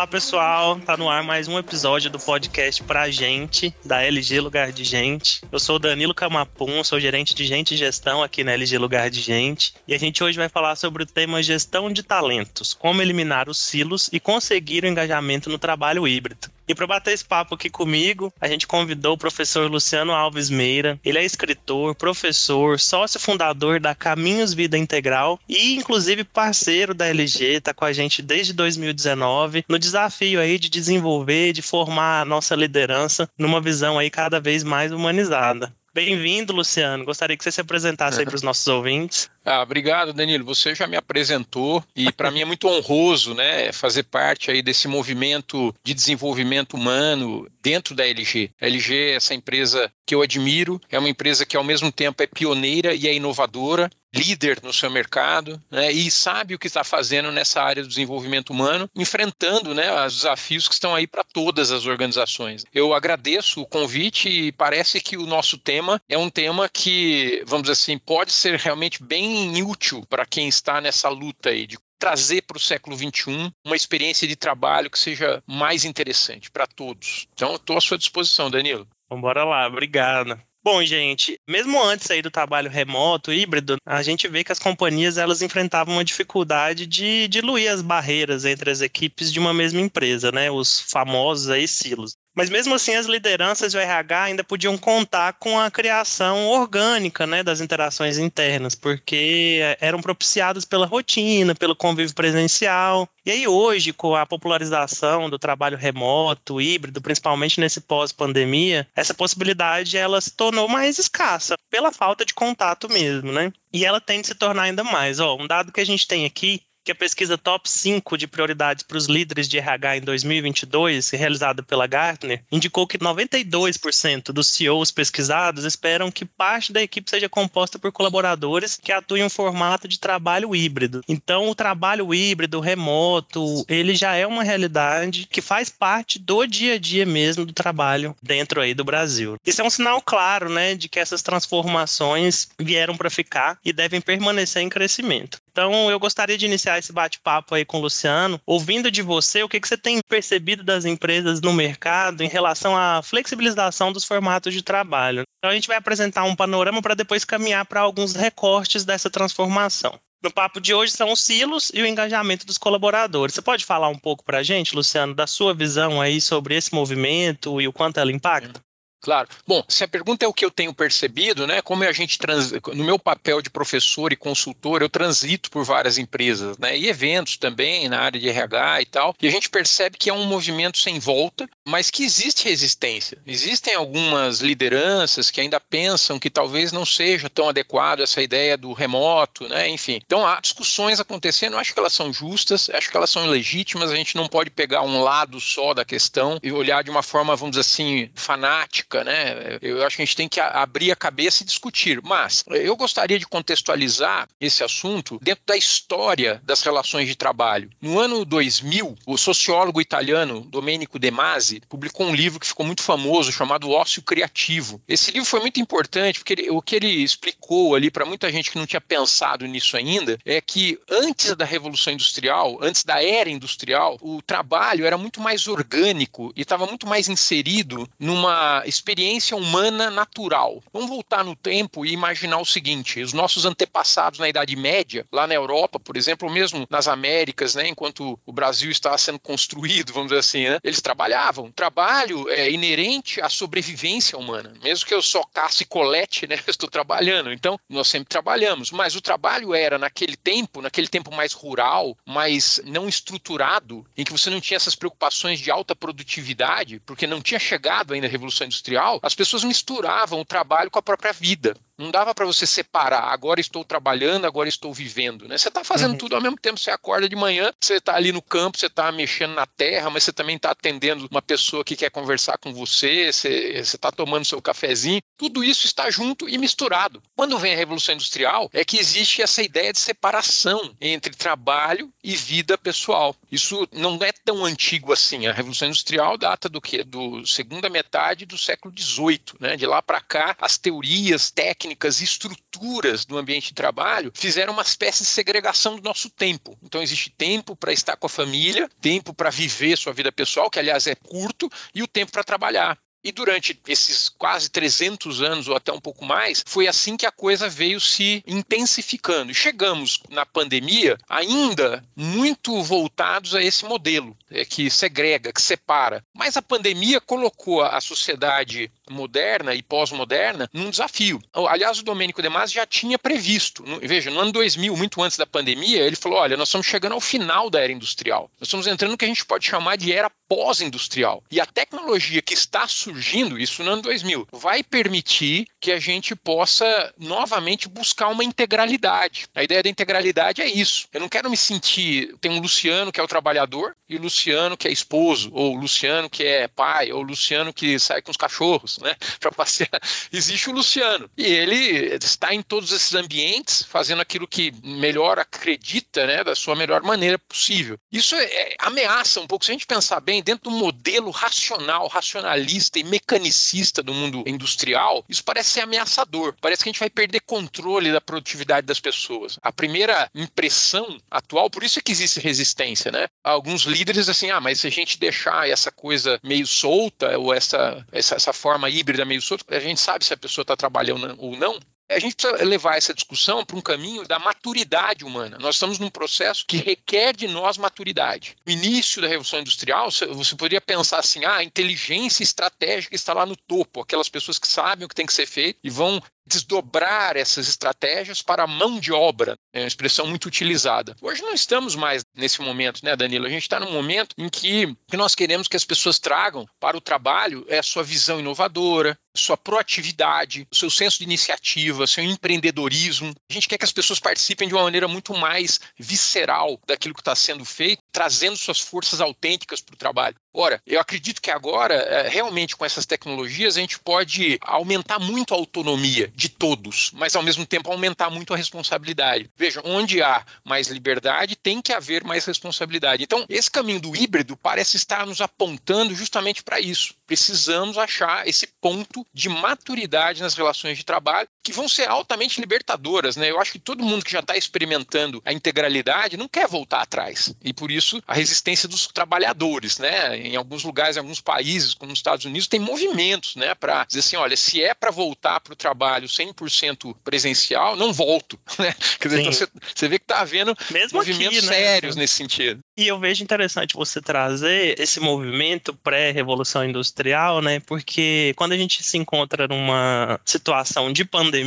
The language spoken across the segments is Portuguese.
Olá pessoal, tá no ar mais um episódio do podcast Pra Gente, da LG Lugar de Gente. Eu sou o Danilo Camapum, sou gerente de gente e gestão aqui na LG Lugar de Gente. E a gente hoje vai falar sobre o tema gestão de talentos, como eliminar os silos e conseguir o engajamento no trabalho híbrido. E para bater esse papo aqui comigo, a gente convidou o professor Luciano Alves Meira. Ele é escritor, professor, sócio fundador da Caminhos Vida Integral e inclusive parceiro da LG, está com a gente desde 2019 no desafio aí de desenvolver, de formar a nossa liderança numa visão aí cada vez mais humanizada. Bem-vindo, Luciano. Gostaria que você se apresentasse aí para os nossos ouvintes. Ah, obrigado, Danilo. Você já me apresentou e para mim é muito honroso, né, fazer parte aí desse movimento de desenvolvimento humano dentro da LG. A LG é essa empresa que eu admiro, é uma empresa que ao mesmo tempo é pioneira e é inovadora, líder no seu mercado, né, e sabe o que está fazendo nessa área do desenvolvimento humano, enfrentando, né, os desafios que estão aí para todas as organizações. Eu agradeço o convite e parece que o nosso tema é um tema que, vamos dizer assim, pode ser realmente bem útil para quem está nessa luta aí de trazer para o século XXI uma experiência de trabalho que seja mais interessante para todos. Então, estou à sua disposição, Danilo. Vamos lá, obrigado. Bom, gente, mesmo antes aí do trabalho remoto, híbrido, a gente vê que as companhias elas enfrentavam uma dificuldade de diluir as barreiras entre as equipes de uma mesma empresa, né? Os famosos aí silos. Mas mesmo assim, as lideranças do RH ainda podiam contar com a criação orgânica né, das interações internas, porque eram propiciadas pela rotina, pelo convívio presencial. E aí, hoje, com a popularização do trabalho remoto, híbrido, principalmente nesse pós-pandemia, essa possibilidade ela se tornou mais escassa, pela falta de contato mesmo, né? E ela tende a se tornar ainda mais. Ó, um dado que a gente tem aqui que a pesquisa Top 5 de prioridades para os líderes de RH em 2022, realizada pela Gartner, indicou que 92% dos CEOs pesquisados esperam que parte da equipe seja composta por colaboradores que atuem em um formato de trabalho híbrido. Então, o trabalho híbrido, remoto, ele já é uma realidade que faz parte do dia a dia mesmo do trabalho dentro aí do Brasil. Isso é um sinal claro, né, de que essas transformações vieram para ficar e devem permanecer em crescimento. Então, eu gostaria de iniciar esse bate-papo aí com o Luciano, ouvindo de você o que, que você tem percebido das empresas no mercado em relação à flexibilização dos formatos de trabalho. Então, a gente vai apresentar um panorama para depois caminhar para alguns recortes dessa transformação. No papo de hoje são os silos e o engajamento dos colaboradores. Você pode falar um pouco para a gente, Luciano, da sua visão aí sobre esse movimento e o quanto ela impacta? Claro. Bom, se a pergunta é o que eu tenho percebido, né? Como a gente trans... no meu papel de professor e consultor, eu transito por várias empresas, né? E eventos também na área de RH e tal. E a gente percebe que é um movimento sem volta, mas que existe resistência. Existem algumas lideranças que ainda pensam que talvez não seja tão adequado essa ideia do remoto, né? Enfim. Então há discussões acontecendo, acho que elas são justas, acho que elas são legítimas, a gente não pode pegar um lado só da questão e olhar de uma forma, vamos dizer assim, fanática né? Eu acho que a gente tem que abrir a cabeça e discutir. Mas eu gostaria de contextualizar esse assunto dentro da história das relações de trabalho. No ano 2000, o sociólogo italiano Domenico De Masi publicou um livro que ficou muito famoso chamado Ócio Criativo. Esse livro foi muito importante porque ele, o que ele explicou ali para muita gente que não tinha pensado nisso ainda é que antes da Revolução Industrial, antes da era industrial, o trabalho era muito mais orgânico e estava muito mais inserido numa experiência humana natural. Vamos voltar no tempo e imaginar o seguinte: os nossos antepassados na Idade Média, lá na Europa, por exemplo, mesmo nas Américas, né, enquanto o Brasil estava sendo construído, vamos dizer assim, né, eles trabalhavam. Trabalho é inerente à sobrevivência humana. Mesmo que eu só casse e colete, né, eu estou trabalhando. Então, nós sempre trabalhamos. Mas o trabalho era, naquele tempo, naquele tempo mais rural, mais não estruturado, em que você não tinha essas preocupações de alta produtividade, porque não tinha chegado ainda a Revolução Industrial industrial, as pessoas misturavam o trabalho com a própria vida. Não dava para você separar, agora estou trabalhando, agora estou vivendo, né? Você está fazendo uhum. tudo ao mesmo tempo, você acorda de manhã, você está ali no campo, você está mexendo na terra, mas você também está atendendo uma pessoa que quer conversar com você, você está tomando seu cafezinho, tudo isso está junto e misturado. Quando vem a Revolução Industrial, é que existe essa ideia de separação entre trabalho e vida pessoal. Isso não é tão antigo assim. A Revolução Industrial data do que? Do segunda metade do século XVIII. Né? De lá para cá, as teorias, técnicas, estruturas do ambiente de trabalho fizeram uma espécie de segregação do nosso tempo. Então, existe tempo para estar com a família, tempo para viver sua vida pessoal, que aliás é curto, e o tempo para trabalhar. E durante esses quase 300 anos, ou até um pouco mais, foi assim que a coisa veio se intensificando. E chegamos na pandemia ainda muito voltados a esse modelo, é, que segrega, que separa. Mas a pandemia colocou a sociedade moderna e pós-moderna num desafio. Aliás, o Domênico De Masi já tinha previsto. Veja, no ano 2000, muito antes da pandemia, ele falou: olha, nós estamos chegando ao final da era industrial. Nós estamos entrando no que a gente pode chamar de era pós-industrial. E a tecnologia que está surgindo, isso no ano 2000, vai permitir que a gente possa novamente buscar uma integralidade. A ideia da integralidade é isso. Eu não quero me sentir. Tem um Luciano que é o trabalhador, e Luciano que é esposo, ou Luciano que é pai, ou Luciano que sai com os cachorros, né, para passear. Existe o Luciano. E ele está em todos esses ambientes, fazendo aquilo que melhor acredita, né, da sua melhor maneira possível. Isso é, é, ameaça um pouco. Se a gente pensar bem, dentro do modelo racional, racionalista e mecanicista do mundo industrial, isso parece ser ameaçador. Parece que a gente vai perder controle da produtividade das pessoas. A primeira impressão atual, por isso é que existe resistência, né? Alguns líderes assim, ah, mas se a gente deixar essa coisa meio solta ou essa, essa, essa forma híbrida meio solta, a gente sabe se a pessoa está trabalhando ou não a gente precisa levar essa discussão para um caminho da maturidade humana. Nós estamos num processo que requer de nós maturidade. No início da Revolução Industrial, você poderia pensar assim: ah, a inteligência estratégica está lá no topo, aquelas pessoas que sabem o que tem que ser feito e vão desdobrar essas estratégias para a mão de obra, é uma expressão muito utilizada. Hoje não estamos mais nesse momento, né, Danilo? A gente está num momento em que, nós queremos que as pessoas tragam para o trabalho é a sua visão inovadora, sua proatividade, o seu senso de iniciativa, seu empreendedorismo. A gente quer que as pessoas participem de uma maneira muito mais visceral daquilo que está sendo feito, trazendo suas forças autênticas para o trabalho. Ora, eu acredito que agora, é, realmente com essas tecnologias, a gente pode aumentar muito a autonomia de todos, mas ao mesmo tempo aumentar muito a responsabilidade. Veja, onde há mais liberdade, tem que haver mais responsabilidade. Então, esse caminho do híbrido parece estar nos apontando justamente para isso. Precisamos achar esse ponto de maturidade nas relações de trabalho que vão ser altamente libertadoras, né? Eu acho que todo mundo que já está experimentando a integralidade não quer voltar atrás. E por isso a resistência dos trabalhadores, né? Em alguns lugares, em alguns países, como nos Estados Unidos, tem movimentos, né, para dizer assim, olha, se é para voltar para o trabalho 100% presencial, não volto, né? Quer dizer, então você, você, vê que está havendo Mesmo movimentos aqui, né? sérios nesse sentido. E eu vejo interessante você trazer esse movimento pré-revolução industrial, né? Porque quando a gente se encontra numa situação de pandemia,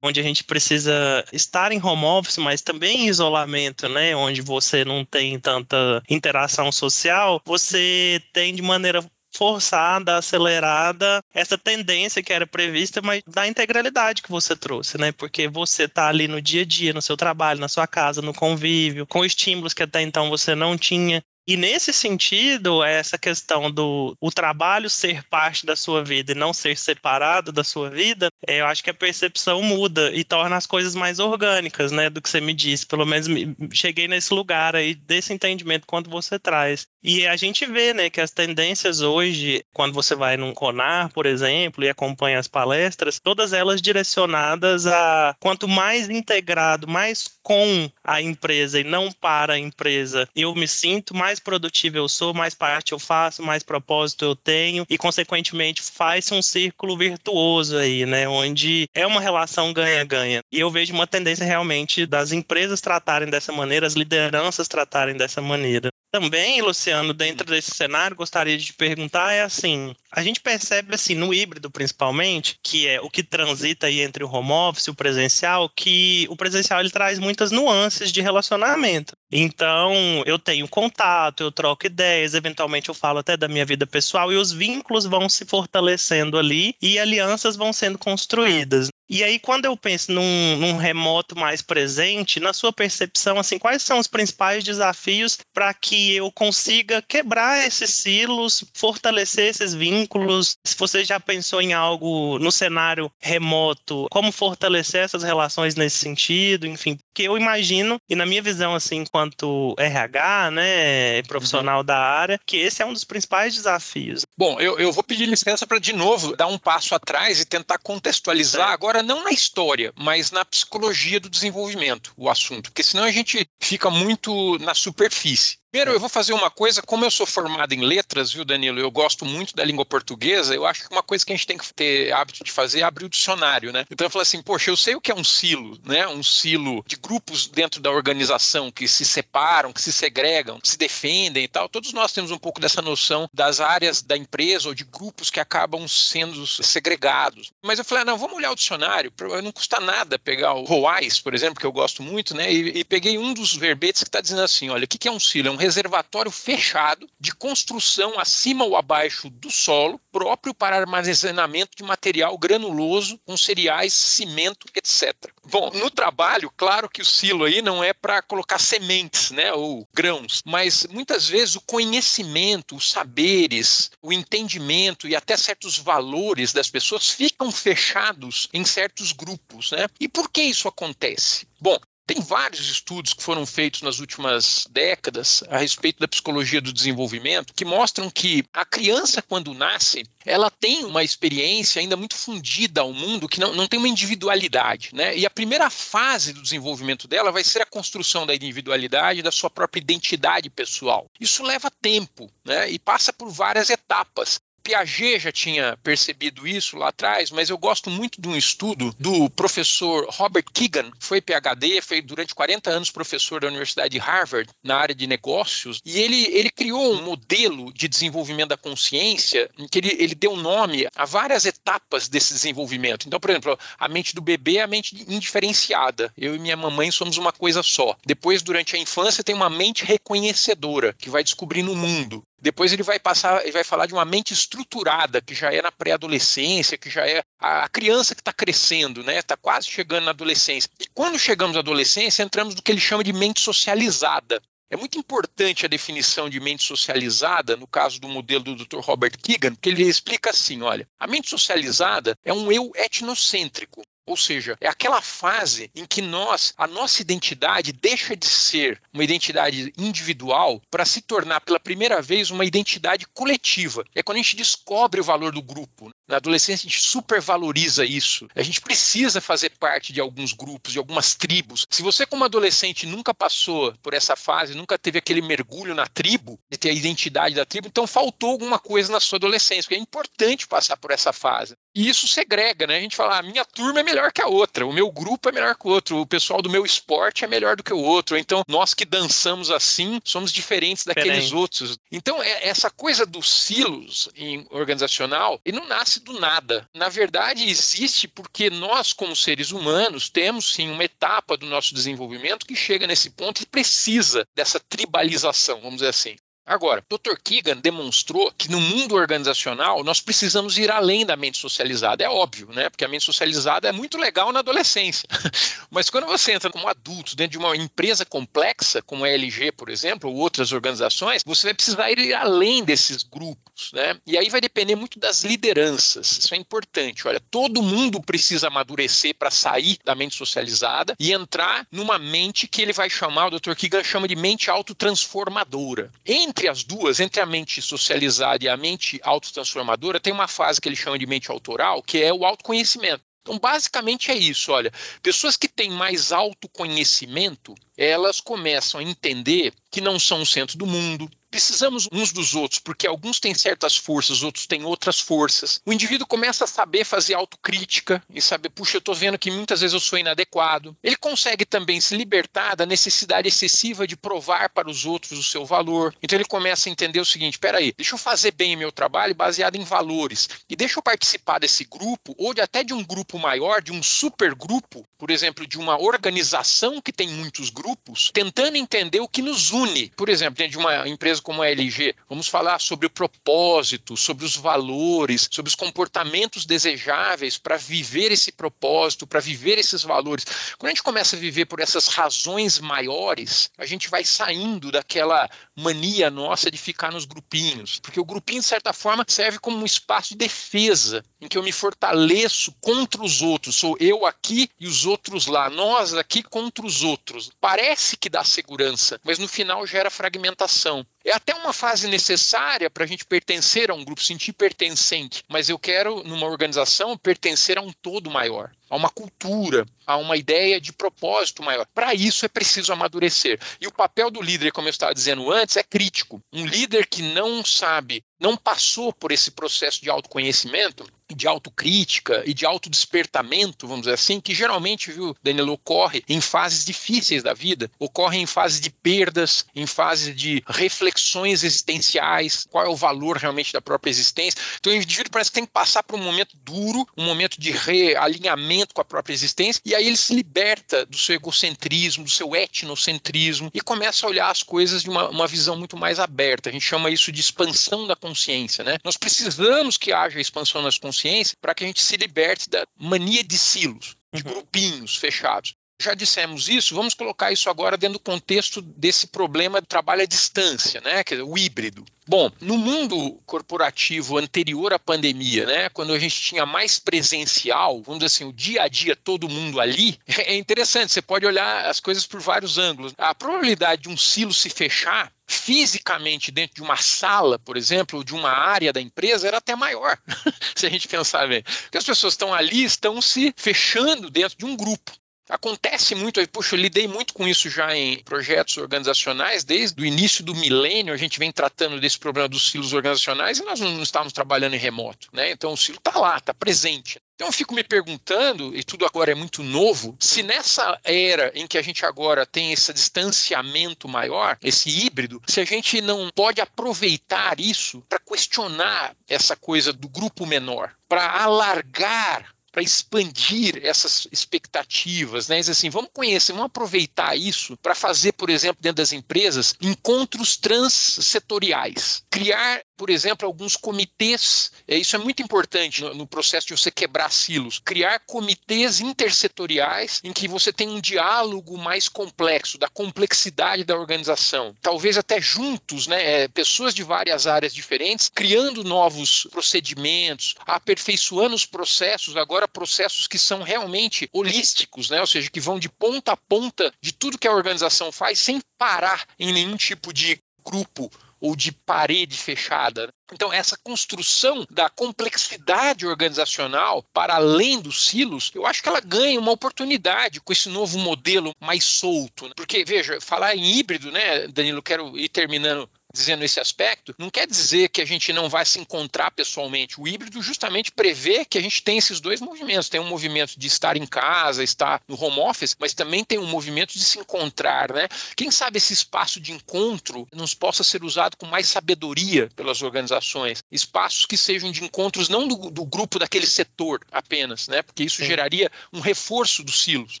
onde a gente precisa estar em home office, mas também em isolamento, né? Onde você não tem tanta interação social, você tem de maneira forçada, acelerada, essa tendência que era prevista, mas da integralidade que você trouxe, né? Porque você tá ali no dia a dia, no seu trabalho, na sua casa, no convívio, com estímulos que até então você não tinha. E nesse sentido, essa questão do o trabalho ser parte da sua vida e não ser separado da sua vida, é, eu acho que a percepção muda e torna as coisas mais orgânicas, né, do que você me disse. Pelo menos cheguei nesse lugar aí desse entendimento quanto você traz. E a gente vê, né, que as tendências hoje, quando você vai num Conar, por exemplo, e acompanha as palestras, todas elas direcionadas a quanto mais integrado, mais com a empresa e não para a empresa, eu me sinto mais produtivo eu sou, mais parte eu faço, mais propósito eu tenho e, consequentemente, faz um círculo virtuoso aí, né? Onde é uma relação ganha-ganha. E eu vejo uma tendência realmente das empresas tratarem dessa maneira, as lideranças tratarem dessa maneira. Também, Luciano, dentro desse cenário, gostaria de perguntar é assim, a gente percebe assim no híbrido principalmente, que é o que transita aí entre o home office e o presencial, que o presencial ele traz muitas nuances de relacionamento. Então, eu tenho contato, eu troco ideias, eventualmente eu falo até da minha vida pessoal e os vínculos vão se fortalecendo ali e alianças vão sendo construídas. E aí, quando eu penso num, num, remoto mais presente, na sua percepção, assim, quais são os principais desafios para que eu consiga quebrar esses silos, fortalecer esses vínculos? Se você já pensou em algo no cenário remoto, como fortalecer essas relações nesse sentido, enfim, porque eu imagino, e na minha visão, assim, enquanto RH, né, profissional uhum. da área, que esse é um dos principais desafios. Bom, eu, eu vou pedir licença para, de novo, dar um passo atrás e tentar contextualizar agora Agora, não na história, mas na psicologia do desenvolvimento, o assunto, porque senão a gente fica muito na superfície. Primeiro, eu vou fazer uma coisa, como eu sou formado em letras, viu, Danilo? Eu gosto muito da língua portuguesa, eu acho que uma coisa que a gente tem que ter hábito de fazer é abrir o dicionário, né? Então eu falo assim, poxa, eu sei o que é um silo, né? Um silo de grupos dentro da organização que se separam, que se segregam, que se defendem e tal. Todos nós temos um pouco dessa noção das áreas da empresa ou de grupos que acabam sendo segregados. Mas eu falei, ah, não, vamos olhar o dicionário, não custa nada pegar o Roais, por exemplo, que eu gosto muito, né? E, e peguei um dos verbetes que está dizendo assim, olha, o que, que é um silo? É um reservatório fechado de construção acima ou abaixo do solo, próprio para armazenamento de material granuloso com cereais, cimento, etc. Bom, no trabalho, claro que o silo aí não é para colocar sementes, né, ou grãos, mas muitas vezes o conhecimento, os saberes, o entendimento e até certos valores das pessoas ficam fechados em certos grupos, né? E por que isso acontece? Bom, tem vários estudos que foram feitos nas últimas décadas a respeito da psicologia do desenvolvimento que mostram que a criança, quando nasce, ela tem uma experiência ainda muito fundida ao mundo que não, não tem uma individualidade. Né? E a primeira fase do desenvolvimento dela vai ser a construção da individualidade, da sua própria identidade pessoal. Isso leva tempo né? e passa por várias etapas. Piaget já tinha percebido isso lá atrás, mas eu gosto muito de um estudo do professor Robert Keegan, que foi PhD, foi durante 40 anos professor da Universidade de Harvard na área de negócios, e ele, ele criou um modelo de desenvolvimento da consciência em que ele, ele deu nome a várias etapas desse desenvolvimento. Então, por exemplo, a mente do bebê é a mente indiferenciada. Eu e minha mamãe somos uma coisa só. Depois, durante a infância, tem uma mente reconhecedora, que vai descobrindo o mundo. Depois ele vai passar, ele vai falar de uma mente estruturada, que já é na pré-adolescência, que já é a criança que está crescendo, né? Está quase chegando na adolescência. E quando chegamos à adolescência, entramos no que ele chama de mente socializada. É muito importante a definição de mente socializada, no caso do modelo do Dr. Robert Keegan, porque ele explica assim: olha, a mente socializada é um eu etnocêntrico. Ou seja, é aquela fase em que nós, a nossa identidade deixa de ser uma identidade individual para se tornar pela primeira vez uma identidade coletiva. É quando a gente descobre o valor do grupo. Na adolescência a gente supervaloriza isso. A gente precisa fazer parte de alguns grupos, de algumas tribos. Se você como adolescente nunca passou por essa fase, nunca teve aquele mergulho na tribo, de ter a identidade da tribo, então faltou alguma coisa na sua adolescência, porque é importante passar por essa fase. E isso segrega, né? A gente fala, a ah, minha turma é melhor que a outra, o meu grupo é melhor que o outro, o pessoal do meu esporte é melhor do que o outro. Então, nós que dançamos assim, somos diferentes daqueles outros. Então, é, essa coisa dos silos em organizacional, ele não nasce do nada. Na verdade, existe porque nós, como seres humanos, temos sim uma etapa do nosso desenvolvimento que chega nesse ponto e precisa dessa tribalização, vamos dizer assim. Agora, Dr. Keegan demonstrou que no mundo organizacional nós precisamos ir além da mente socializada. É óbvio, né? Porque a mente socializada é muito legal na adolescência. Mas quando você entra como adulto dentro de uma empresa complexa, como a LG, por exemplo, ou outras organizações, você vai precisar ir além desses grupos, né? E aí vai depender muito das lideranças. Isso é importante. Olha, todo mundo precisa amadurecer para sair da mente socializada e entrar numa mente que ele vai chamar, o Dr. Keegan chama de mente autotransformadora. Entre entre as duas, entre a mente socializada e a mente autotransformadora, tem uma fase que ele chama de mente autoral, que é o autoconhecimento. Então, basicamente é isso. Olha, pessoas que têm mais autoconhecimento, elas começam a entender que não são o centro do mundo, precisamos uns dos outros, porque alguns têm certas forças, outros têm outras forças. O indivíduo começa a saber fazer autocrítica e saber, puxa, eu estou vendo que muitas vezes eu sou inadequado. Ele consegue também se libertar da necessidade excessiva de provar para os outros o seu valor. Então ele começa a entender o seguinte: peraí, deixa eu fazer bem meu trabalho baseado em valores e deixa eu participar desse grupo ou de, até de um grupo maior, de um super grupo, por exemplo, de uma organização que tem muitos grupos, tentando entender o que nos une. Por exemplo, dentro de uma empresa como a LG, vamos falar sobre o propósito, sobre os valores, sobre os comportamentos desejáveis para viver esse propósito, para viver esses valores. Quando a gente começa a viver por essas razões maiores, a gente vai saindo daquela mania nossa de ficar nos grupinhos, porque o grupinho, de certa forma, serve como um espaço de defesa, em que eu me fortaleço contra os outros. Sou eu aqui e os outros lá, nós aqui contra os outros. Parece que dá segurança, mas no final gera fragmentação. É até uma fase necessária para a gente pertencer a um grupo, sentir pertencente, mas eu quero, numa organização, pertencer a um todo maior a uma cultura, a uma ideia de propósito maior. Para isso é preciso amadurecer. E o papel do líder, como eu estava dizendo antes, é crítico. Um líder que não sabe, não passou por esse processo de autoconhecimento, de autocrítica e de autodespertamento, vamos dizer assim, que geralmente, viu, Danilo, ocorre em fases difíceis da vida, ocorre em fases de perdas, em fases de reflexões existenciais, qual é o valor realmente da própria existência. Então o indivíduo parece que tem que passar por um momento duro, um momento de realinhamento com a própria existência, e aí ele se liberta do seu egocentrismo, do seu etnocentrismo e começa a olhar as coisas de uma, uma visão muito mais aberta. A gente chama isso de expansão da consciência, né? Nós precisamos que haja expansão das consciências para que a gente se liberte da mania de silos, de uhum. grupinhos fechados. Já dissemos isso, vamos colocar isso agora dentro do contexto desse problema do trabalho à distância, né? Quer dizer, o híbrido. Bom, no mundo corporativo anterior à pandemia, né, quando a gente tinha mais presencial, vamos dizer assim, o dia a dia, todo mundo ali, é interessante, você pode olhar as coisas por vários ângulos. A probabilidade de um silo se fechar fisicamente dentro de uma sala, por exemplo, ou de uma área da empresa, era até maior, se a gente pensar bem. Porque as pessoas estão ali, estão se fechando dentro de um grupo. Acontece muito, puxa, eu lidei muito com isso já em projetos organizacionais, desde o início do milênio a gente vem tratando desse problema dos silos organizacionais e nós não estávamos trabalhando em remoto, né? Então o silo está lá, está presente. Então eu fico me perguntando, e tudo agora é muito novo, se nessa era em que a gente agora tem esse distanciamento maior, esse híbrido, se a gente não pode aproveitar isso para questionar essa coisa do grupo menor, para alargar para expandir essas expectativas, né? Diz assim, vamos conhecer, vamos aproveitar isso para fazer, por exemplo, dentro das empresas, encontros transsetoriais, criar por exemplo, alguns comitês, é, isso é muito importante no, no, processo de você quebrar silos, criar comitês intersetoriais em que você tem um diálogo mais complexo, da complexidade da organização. Talvez até juntos, né, é, pessoas de várias áreas diferentes, criando novos procedimentos, aperfeiçoando os processos, agora processos que são realmente holísticos, né, ou seja, que vão de ponta a ponta de tudo que a organização faz, sem parar em nenhum tipo de grupo ou de parede fechada. Então, essa construção da complexidade organizacional para além dos silos, eu acho que ela ganha uma oportunidade com esse novo modelo mais solto. Né? Porque, veja, falar em híbrido, né, Danilo, quero ir terminando dizendo esse aspecto, não quer dizer que a gente não vai se encontrar pessoalmente. O híbrido justamente prevê que a gente tem esses dois movimentos. Tem um movimento de estar em casa, estar no home office, mas também tem um movimento de se encontrar, né? Quem sabe esse espaço de encontro nos possa ser usado com mais sabedoria pelas organizações. Espaços que sejam de encontros não do, do grupo daquele setor apenas, né? Porque isso sim. geraria um reforço dos silos,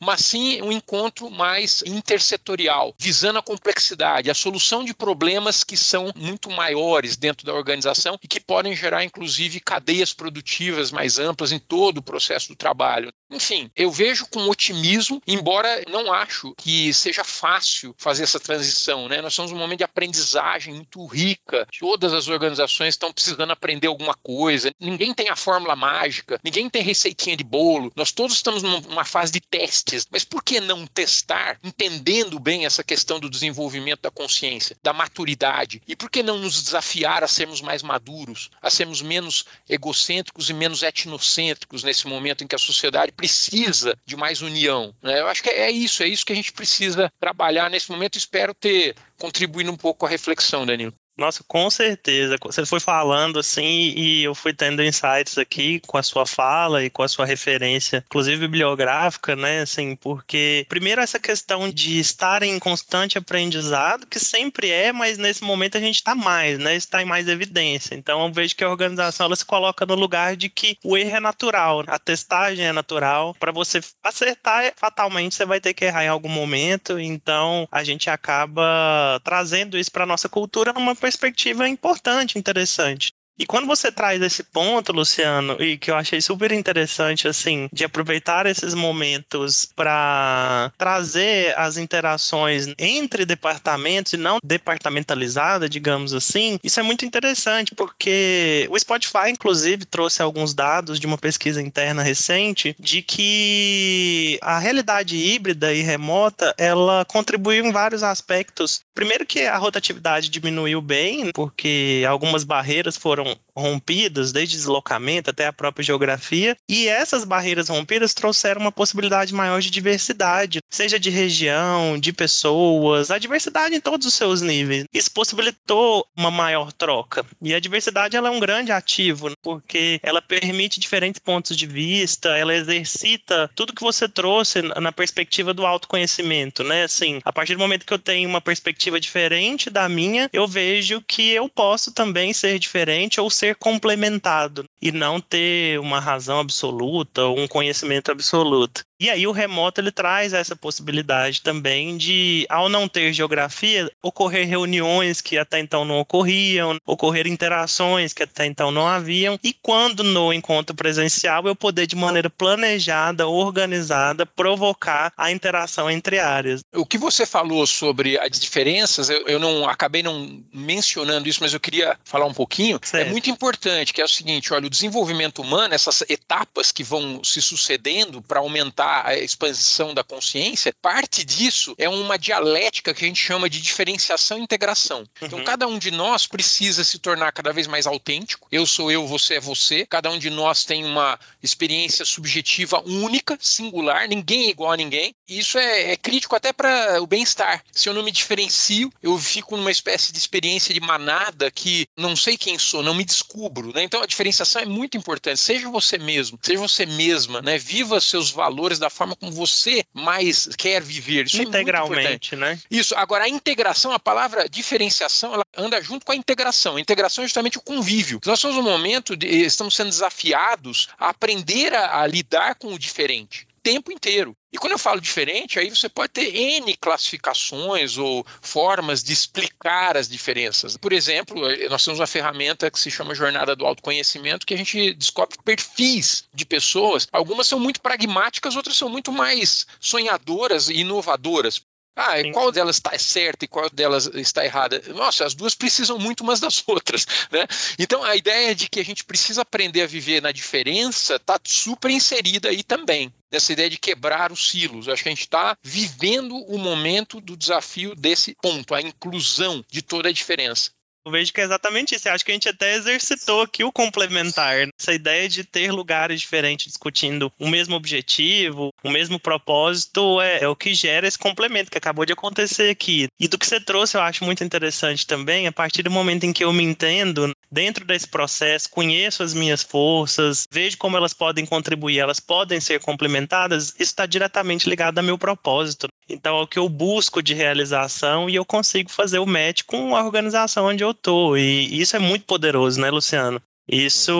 mas sim um encontro mais intersetorial, visando a complexidade, a solução de problemas que são muito maiores dentro da organização e que podem gerar, inclusive, cadeias produtivas mais amplas em todo o processo do trabalho. Enfim, eu vejo com otimismo, embora não acho que seja fácil fazer essa transição. Né? Nós estamos num momento de aprendizagem muito rica. Todas as organizações estão precisando aprender alguma coisa. Ninguém tem a fórmula mágica, ninguém tem receitinha de bolo. Nós todos estamos numa fase de testes. Mas por que não testar, entendendo bem essa questão do desenvolvimento da consciência, da maturidade? E por que não nos desafiar a sermos mais maduros, a sermos menos egocêntricos e menos etnocêntricos nesse momento em que a sociedade precisa de mais união? Né? Eu acho que é isso, é isso que a gente precisa trabalhar nesse momento. Espero ter contribuído um pouco com a reflexão, Danilo. Nossa, com certeza. Você foi falando assim e eu fui tendo insights aqui com a sua fala e com a sua referência, inclusive bibliográfica, né? Assim, porque primeiro essa questão de estar em constante aprendizado, que sempre é, mas nesse momento a gente está mais, né? Está em mais evidência. Então eu vejo que a organização ela se coloca no lugar de que o erro é natural, a testagem é natural. Para você acertar, fatalmente você vai ter que errar em algum momento. Então a gente acaba trazendo isso para nossa cultura numa perspectiva importante, interessante. E quando você traz esse ponto, Luciano, e que eu achei super interessante, assim, de aproveitar esses momentos para trazer as interações entre departamentos e não departamentalizada, digamos assim, isso é muito interessante, porque o Spotify, inclusive, trouxe alguns dados de uma pesquisa interna recente de que a realidade híbrida e remota, ela contribuiu em vários aspectos. Primeiro que a rotatividade diminuiu bem, porque algumas barreiras foram foram rompidas, desde deslocamento até a própria geografia, e essas barreiras rompidas trouxeram uma possibilidade maior de diversidade, seja de região, de pessoas, a diversidade em todos os seus níveis. Isso possibilitou uma maior troca. E a diversidade ela é um grande ativo, porque ela permite diferentes pontos de vista, ela exercita tudo que você trouxe na perspectiva do autoconhecimento, né? Assim, a partir do momento que eu tenho uma perspectiva diferente da minha, eu vejo que eu posso também ser diferente ou ser ser complementado e não ter uma razão absoluta ou um conhecimento absoluto. E aí o remoto ele traz essa possibilidade também de, ao não ter geografia, ocorrer reuniões que até então não ocorriam, ocorrer interações que até então não haviam, e quando no encontro presencial eu poder de maneira planejada, organizada, provocar a interação entre áreas. O que você falou sobre as diferenças, eu, eu não acabei não mencionando isso, mas eu queria falar um pouquinho. É certo. É muito importante, que é o seguinte, olha, o desenvolvimento humano, essas etapas que vão se sucedendo para aumentar a expansão da consciência, parte disso é uma dialética que a gente chama de diferenciação e integração. Então, uhum. cada um de nós precisa se tornar cada vez mais autêntico. Eu sou eu, você é você. Cada um de nós tem uma experiência subjetiva única, singular, ninguém é igual a ninguém. Isso é, é crítico até para o bem-estar. Se eu não me diferencio, eu fico numa espécie de experiência de manada que não sei quem sou, não me descubro. Né? Então, a diferenciação é muito importante. Seja você mesmo, seja você mesma, né? viva seus valores da forma como você mais quer viver. Isso Integralmente, é né? Isso. Agora, a integração, a palavra diferenciação, ela anda junto com a integração. A integração é justamente o convívio. Nós estamos no momento de estamos sendo desafiados a aprender a, a lidar com o diferente tempo inteiro. E quando eu falo diferente, aí você pode ter N classificações ou formas de explicar as diferenças. Por exemplo, eh, nós temos uma ferramenta que se chama Jornada do Autoconhecimento, que a gente descobre perfis de pessoas. Algumas são muito pragmáticas, outras são muito mais sonhadoras e inovadoras. Ah, Sim. qual delas está certa e qual delas está errada? Nossa, as duas precisam muito umas das outras, né? Então a ideia de que a gente precisa aprender a viver na diferença está super inserida aí também. Nessa ideia de quebrar os silos. Acho que a gente está vivendo o momento do desafio desse ponto, a inclusão de toda a diferença. Eu vejo que é exatamente isso. Eu acho que a gente até exercitou aqui o complementar. Essa ideia de ter lugares diferentes discutindo o mesmo objetivo, o mesmo propósito, é, é, o que gera esse complemento que acabou de acontecer aqui. E do que você trouxe, eu acho muito interessante também, a partir do momento em que eu me entendo dentro desse processo, conheço as minhas forças, vejo como elas podem contribuir, elas podem ser complementadas, isso está diretamente ligado ao meu propósito. Então, é o que eu busco de realização e eu consigo fazer o match com a organização onde eu tô. E isso é muito poderoso, né, Luciano? Isso,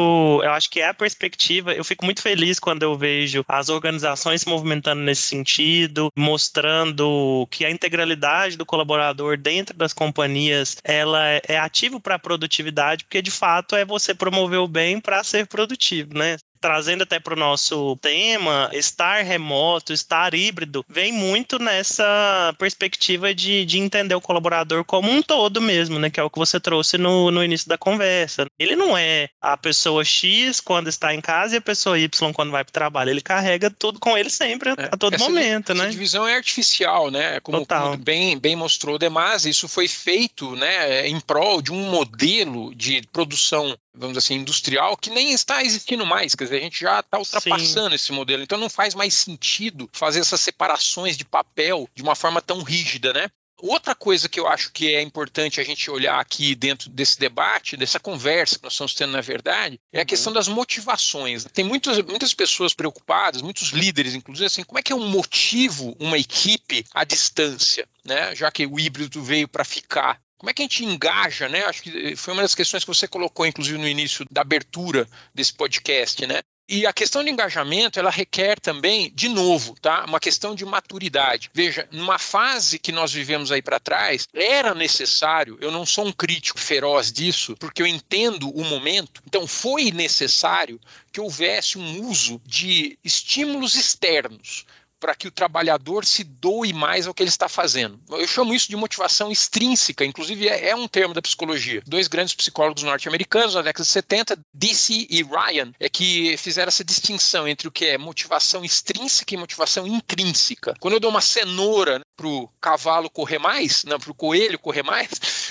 eu acho que é a perspectiva. Eu fico muito feliz quando eu vejo as organizações se movimentando nesse sentido, mostrando que a integralidade do colaborador dentro das companhias ela é ativo para a produtividade, porque de fato é você promover o bem para ser produtivo, né? Trazendo até para o nosso tema, estar remoto, estar híbrido, vem muito nessa perspectiva de, de entender o colaborador como um todo mesmo, né? Que é o que você trouxe no, no início da conversa. Ele não é a pessoa X quando está em casa e a pessoa Y quando vai para o trabalho. Ele carrega tudo com ele sempre, é, a todo momento, essa né? Essa divisão é artificial, né? Como, como, bem, bem mostrou o Demasi, isso foi feito né, em prol de um modelo de produção vamos dizer assim, industrial, que nem está existindo mais. Quer dizer, a gente já está ultrapassando Sim. esse modelo. Então não faz mais sentido fazer essas separações de papel de uma forma tão rígida, né? Outra coisa que eu acho que é importante a gente olhar aqui dentro desse debate, dessa conversa que nós estamos tendo, na verdade, é a uhum. questão das motivações. Tem muitas, muitas pessoas preocupadas, muitos líderes, inclusive, assim, como é que eu motivo uma equipe à distância, né? Já que o híbrido veio para ficar. Como é que a gente engaja, né? Acho que foi uma das questões que você colocou, inclusive, no início da abertura desse podcast, né? E a questão de engajamento, ela requer também, de novo, tá? Uma questão de maturidade. Veja, numa fase que nós vivemos aí para trás, era necessário, eu não sou um crítico feroz disso, porque eu entendo o momento, então foi necessário que houvesse um uso de estímulos externos para que o trabalhador se doe mais ao que ele está fazendo. Eu chamo isso de motivação extrínseca, inclusive é, é um termo da psicologia. Dois grandes psicólogos norte-americanos na década de 70, DC e Ryan, é que fizeram essa distinção entre o que é motivação extrínseca e motivação intrínseca. Quando eu dou uma cenoura para o cavalo correr mais, não, para o coelho correr mais,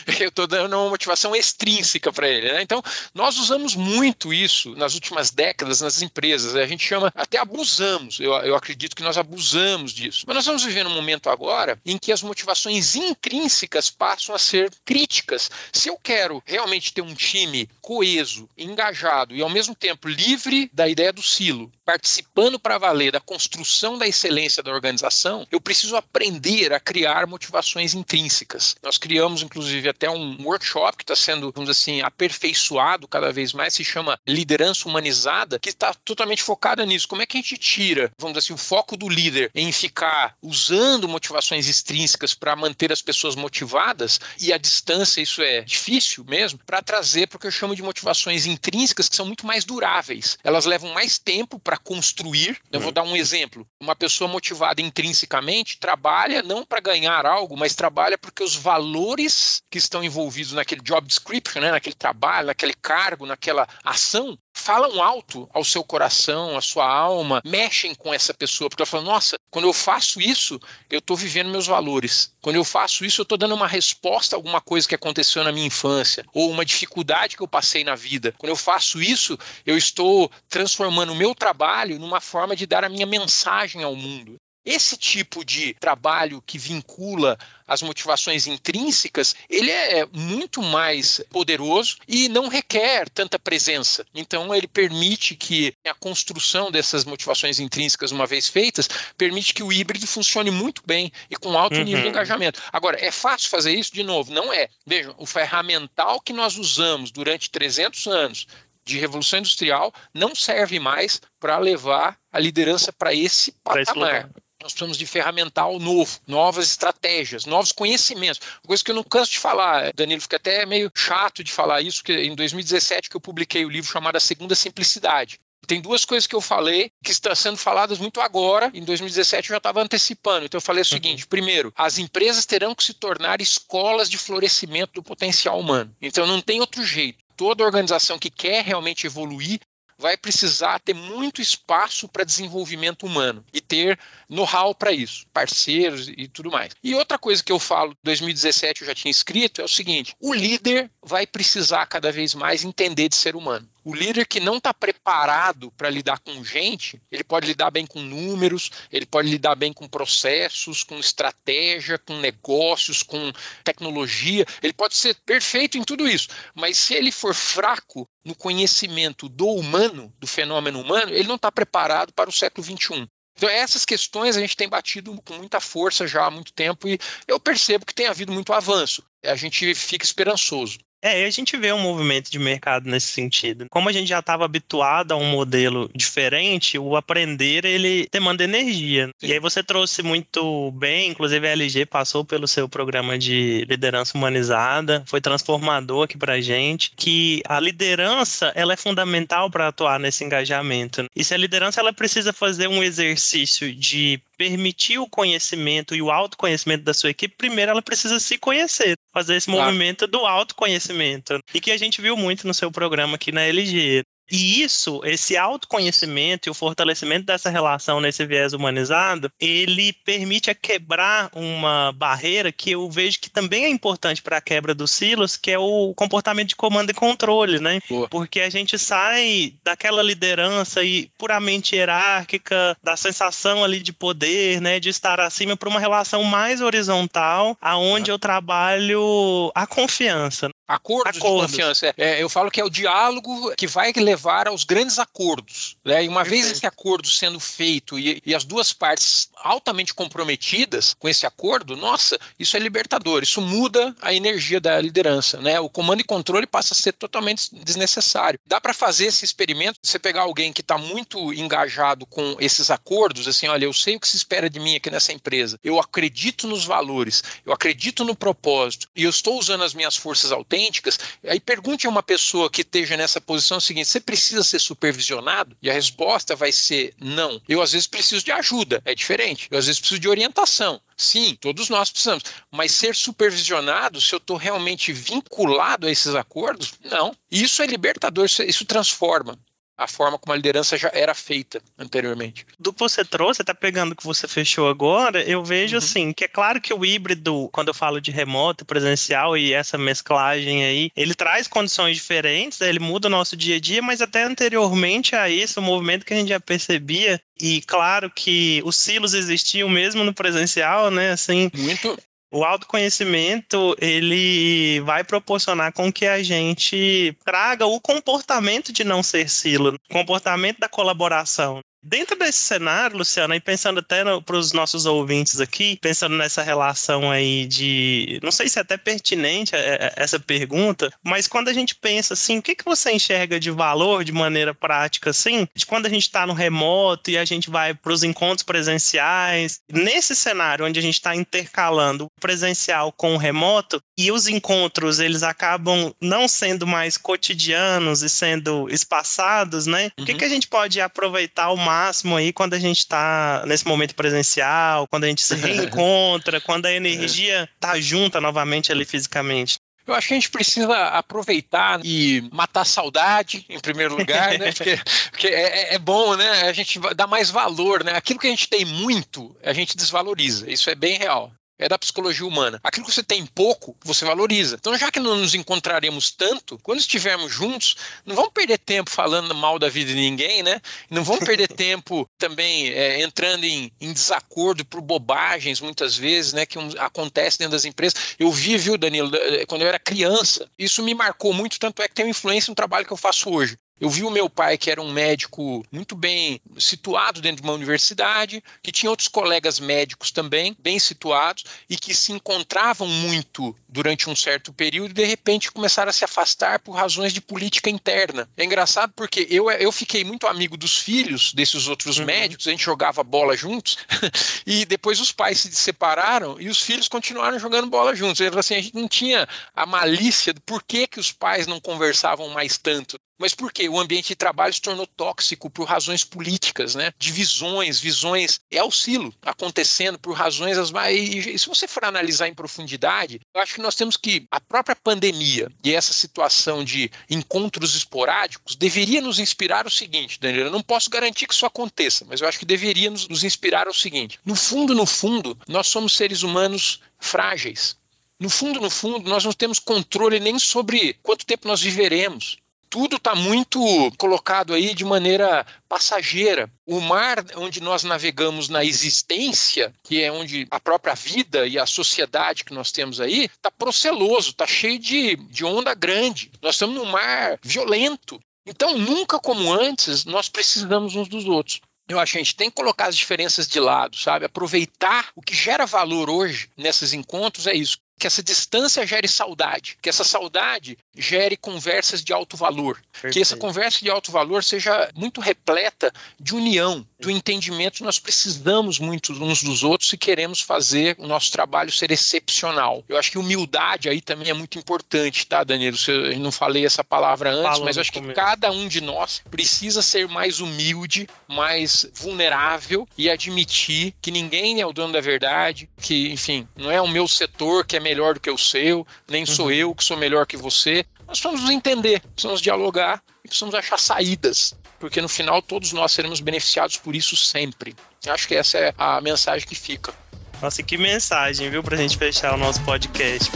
eu estou dando uma motivação extrínseca para ele. Né? Então, nós usamos muito isso nas últimas décadas nas empresas. A gente chama, até abusamos, eu, eu acredito que nós abusamos usamos disso. Mas nós vamos viver um momento agora em que as motivações intrínsecas passam a ser críticas. Se eu quero realmente ter um time coeso, engajado e ao mesmo tempo livre da ideia do silo, participando para valer da construção da excelência da organização, eu preciso aprender a criar motivações intrínsecas. Nós criamos, inclusive, até um workshop que está sendo, vamos dizer assim, aperfeiçoado cada vez mais, se chama Liderança Humanizada, que está totalmente focada nisso. Como é que a gente tira, vamos dizer assim, o foco do líder em ficar usando motivações extrínsecas para manter as pessoas motivadas, e a distância isso é difícil mesmo, para trazer para o que eu chamo de motivações intrínsecas que são muito mais duráveis. Elas levam mais tempo para construir. Eu vou uhum. dar um exemplo. Uma pessoa motivada intrinsecamente trabalha não para ganhar algo, mas trabalha porque os valores que estão envolvidos naquele job description, né, naquele trabalho, naquele cargo, naquela ação, falam alto ao seu coração, à sua alma, mexem com essa pessoa, porque ela fala: nossa, quando eu faço isso, eu estou vivendo meus valores. Quando eu faço isso, eu estou dando uma resposta a alguma coisa que aconteceu na minha infância, ou uma dificuldade que eu passei na vida. Quando eu faço isso, eu estou transformando o meu trabalho numa forma de dar a minha mensagem ao mundo. Esse tipo de trabalho que vincula as motivações intrínsecas, ele é muito mais poderoso e não requer tanta presença. Então, ele permite que a construção dessas motivações intrínsecas, uma vez feitas, permite que o híbrido funcione muito bem e com alto uhum. nível de engajamento. Agora, é fácil fazer isso? De novo, não é. Vejam, o ferramental que nós usamos durante 300 anos de revolução industrial não serve mais para levar a liderança para esse patamar. Nós precisamos de ferramental novo, novas estratégias, novos conhecimentos. Coisa que eu não canso de falar, Danilo, fica até meio chato de falar isso, porque em 2017 que eu publiquei o livro chamado A Segunda Simplicidade. Tem duas coisas que eu falei que estão sendo faladas muito agora. Em 2017 eu já estava antecipando. Então eu falei o uhum. seguinte: primeiro, as empresas terão que se tornar escolas de florescimento do potencial humano. Então não tem outro jeito. Toda organização que quer realmente evoluir vai precisar ter muito espaço para desenvolvimento humano e ter know-how para isso, parceiros e tudo mais. E outra coisa que eu falo, 2017 eu já tinha escrito, é o seguinte: o líder vai precisar cada vez mais entender de ser humano. O líder que não está preparado para lidar com gente, ele pode lidar bem com números, ele pode lidar bem com processos, com estratégia, com negócios, com tecnologia, ele pode ser perfeito em tudo isso, mas se ele for fraco no conhecimento do humano, do fenômeno humano, ele não está preparado para o século XXI. Então, essas questões a gente tem batido com muita força já há muito tempo e eu percebo que tem havido muito avanço. A gente fica esperançoso. É, a gente vê um movimento de mercado nesse sentido. Como a gente já estava habituado a um modelo diferente, o aprender ele demanda energia. Sim. E aí você trouxe muito bem, inclusive a LG passou pelo seu programa de liderança humanizada, foi transformador aqui pra gente, que a liderança ela é fundamental para atuar nesse engajamento. E se a liderança ela precisa fazer um exercício de permitir o conhecimento e o autoconhecimento da sua equipe, primeiro ela precisa se conhecer, fazer esse claro. movimento do autoconhecimento. E que a gente viu muito no seu programa aqui na LG. E isso, esse autoconhecimento e o fortalecimento dessa relação nesse viés humanizado, ele permite a quebrar uma barreira que eu vejo que também é importante para a quebra dos silos, que é o comportamento de comando e controle, né? Boa. Porque a gente sai daquela liderança e puramente hierárquica, da sensação ali de poder, né, de estar acima para uma relação mais horizontal, aonde eu trabalho a confiança. Acordos, acordos. de confiança. É, eu falo que é o diálogo que vai levar aos grandes acordos. Né? E uma vez esse acordo sendo feito e, e, as duas partes altamente comprometidas com esse acordo, nossa, isso é libertador. Isso muda a energia da liderança. Né? O comando e controle passa a ser totalmente desnecessário. Dá para fazer esse experimento, você pegar alguém que está muito engajado com esses acordos, assim, olha, eu sei o que se espera de mim aqui nessa empresa, eu acredito nos valores, eu acredito no propósito e eu estou usando as minhas forças autênticas autênticas, aí pergunte a uma pessoa que esteja nessa posição o seguinte: você precisa ser supervisionado? E a resposta vai ser não. Eu às vezes preciso de ajuda, é diferente. Eu às vezes preciso de orientação. Sim, todos nós precisamos. Mas ser supervisionado, se eu estou realmente vinculado a esses acordos, não. Isso é libertador, isso transforma a forma como a liderança já era feita anteriormente. Do que você trouxe, tá pegando o que você fechou agora, eu vejo uhum. assim, que é claro que o híbrido, quando eu falo de remoto, presencial e essa mesclagem aí, ele traz condições diferentes, ele muda o nosso dia a dia, mas até anteriormente a isso, o movimento que a gente já percebia e claro que os silos existiam mesmo no presencial, né? Assim, muito o autoconhecimento ele vai proporcionar com que a gente traga o comportamento de não ser silo, o comportamento da colaboração. Dentro desse cenário, Luciana, e pensando até para os nossos ouvintes aqui, pensando nessa relação aí de. Não sei se é até pertinente é, é, essa pergunta, mas quando a gente pensa assim, o que, que você enxerga de valor de maneira prática, assim, de quando a gente está no remoto e a gente vai para os encontros presenciais, nesse cenário onde a gente está intercalando o presencial com o remoto e os encontros eles acabam não sendo mais cotidianos e sendo espaçados, né? Uhum. O que, uhum. que a gente pode aproveitar o máximo aí quando a gente está nesse momento presencial, quando a gente se reencontra, quando a energia tá junta novamente ali fisicamente. Eu acho que a gente precisa aproveitar e matar a saudade, em primeiro lugar, né? Porque, porque é, é, bom, né? A gente dá mais valor, né? Aquilo que a gente tem muito, a gente desvaloriza. Isso é bem real é da psicologia humana. Aquilo que você tem pouco, você valoriza. Então, já que não nos encontraremos tanto, quando estivermos juntos, não vamos perder tempo falando mal da vida de ninguém, né? Não vamos perder tempo também é, entrando em, em, desacordo por bobagens, muitas vezes, né? Que um, acontece dentro das empresas. Eu vi, viu, Danilo, quando eu era criança, isso me marcou muito, tanto é que tem uma influência no trabalho que eu faço hoje. Eu vi o meu pai, que era um médico muito bem situado dentro de uma universidade, que tinha outros colegas médicos também, bem situados, e que se encontravam muito durante um certo período e de repente começaram a se afastar por razões de política interna. É engraçado porque eu, eu fiquei muito amigo dos filhos desses outros uhum. médicos, a gente jogava bola juntos, e depois os pais se separaram e os filhos continuaram jogando bola juntos. Ele assim, a gente não tinha a malícia do porquê que os pais não conversavam mais tanto. Mas por quê? O ambiente de trabalho se tornou tóxico por razões políticas, né? Divisões, visões. É o silo acontecendo por razões as mais. E se você for analisar em profundidade, eu acho que nós temos que. A própria pandemia e essa situação de encontros esporádicos deveria nos inspirar o seguinte, Daniel. Eu não posso garantir que isso aconteça, mas eu acho que deveria nos, nos inspirar o seguinte. No fundo, no fundo, nós somos seres humanos frágeis. No fundo, no fundo, nós não temos controle nem sobre quanto tempo nós viveremos tudo está muito colocado aí de maneira passageira. O mar onde nós navegamos na existência, que é onde a própria vida e a sociedade que nós temos aí, está proceloso, está cheio de, de onda grande. Nós estamos num mar violento. Então, nunca como antes, nós precisamos uns dos outros. Eu acho que a gente tem que colocar as diferenças de lado, sabe? Aproveitar o que gera valor hoje nesses encontros é isso que essa distância gere saudade, que essa saudade gere conversas de alto valor, Perfeito. que essa conversa de alto valor seja muito repleta de união, do entendimento nós precisamos muito uns dos outros se queremos fazer o nosso trabalho ser excepcional. Eu acho que humildade aí também é muito importante, tá, Danilo? Eu não falei essa palavra antes, Falando mas eu acho que cada um de nós precisa ser mais humilde, mais vulnerável e admitir que ninguém é o dono da verdade, que, enfim, não é o meu setor que é melhor do que o seu, nem sou uhum. eu que sou melhor que você. Nós precisamos nos entender, precisamos dialogar e precisamos achar saídas, porque no final todos nós seremos beneficiados por isso sempre. Eu acho que essa é a mensagem que fica. Nossa, que mensagem, viu, pra gente fechar o nosso podcast.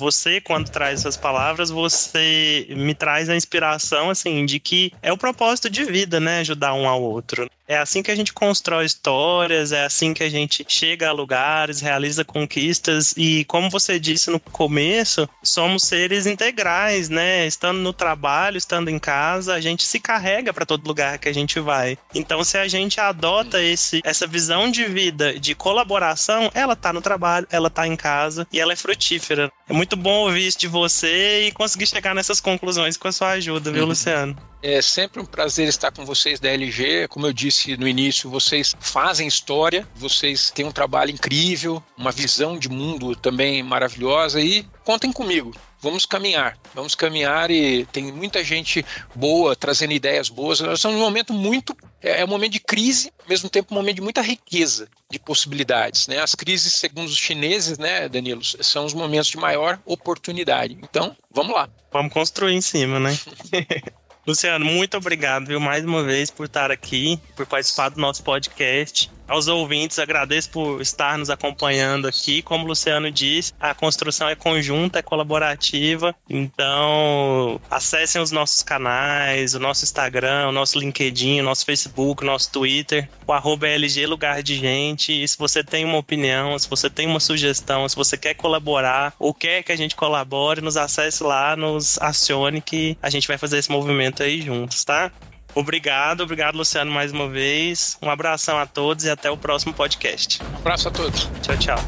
Você, quando traz essas palavras, você me traz a inspiração, assim, de que é o propósito de vida, né? Ajudar um ao outro. É assim que a gente constrói histórias, é assim que a gente chega a lugares, realiza conquistas e, como você disse no começo, somos seres integrais, né? Estando no trabalho, estando em casa, a gente se carrega para todo lugar que a gente vai. Então, se a gente adota esse, essa visão de vida de colaboração, ela tá no trabalho, ela tá em casa e ela é frutífera. É muito bom ouvir isso de você e conseguir chegar nessas conclusões com a sua ajuda, viu, uhum. Luciano? É sempre um prazer estar com vocês da LG. Como eu disse no início, vocês fazem história, vocês têm um trabalho incrível, uma visão de mundo também maravilhosa e contem comigo. Vamos caminhar, vamos caminhar e tem muita gente boa trazendo ideias boas. Nós estamos num momento muito. É, é um momento de crise, ao mesmo tempo um momento de muita riqueza de possibilidades. Né? As crises, segundo os chineses, né, Danilo, são os momentos de maior oportunidade. Então, vamos lá. Vamos construir em cima, né? Luciano, muito obrigado, viu, mais uma vez por estar aqui, por participar do nosso podcast. Aos ouvintes, agradeço por estar nos acompanhando aqui. Como o Luciano disse, a construção é conjunta, é colaborativa. Então, acessem os nossos canais, o nosso Instagram, o nosso LinkedIn, o nosso Facebook, o nosso Twitter, o arroba LG Lugar de Gente. E se você tem uma opinião, se você tem uma sugestão, se você quer colaborar ou quer que a gente colabore, nos acesse lá, nos acione que a gente vai fazer esse movimento aí juntos, tá? Obrigado, obrigado, Luciano, mais uma vez. Um abração a todos e até o próximo podcast. Um abraço a todos. Tchau, tchau.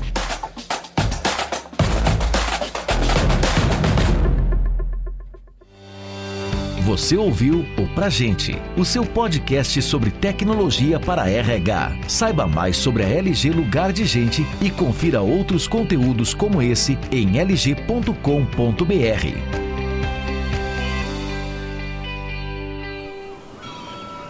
Você ouviu o Pra Gente, o seu podcast sobre tecnologia para RH. Saiba mais sobre a LG Lugar de Gente e confira outros conteúdos como esse em lg.com.br.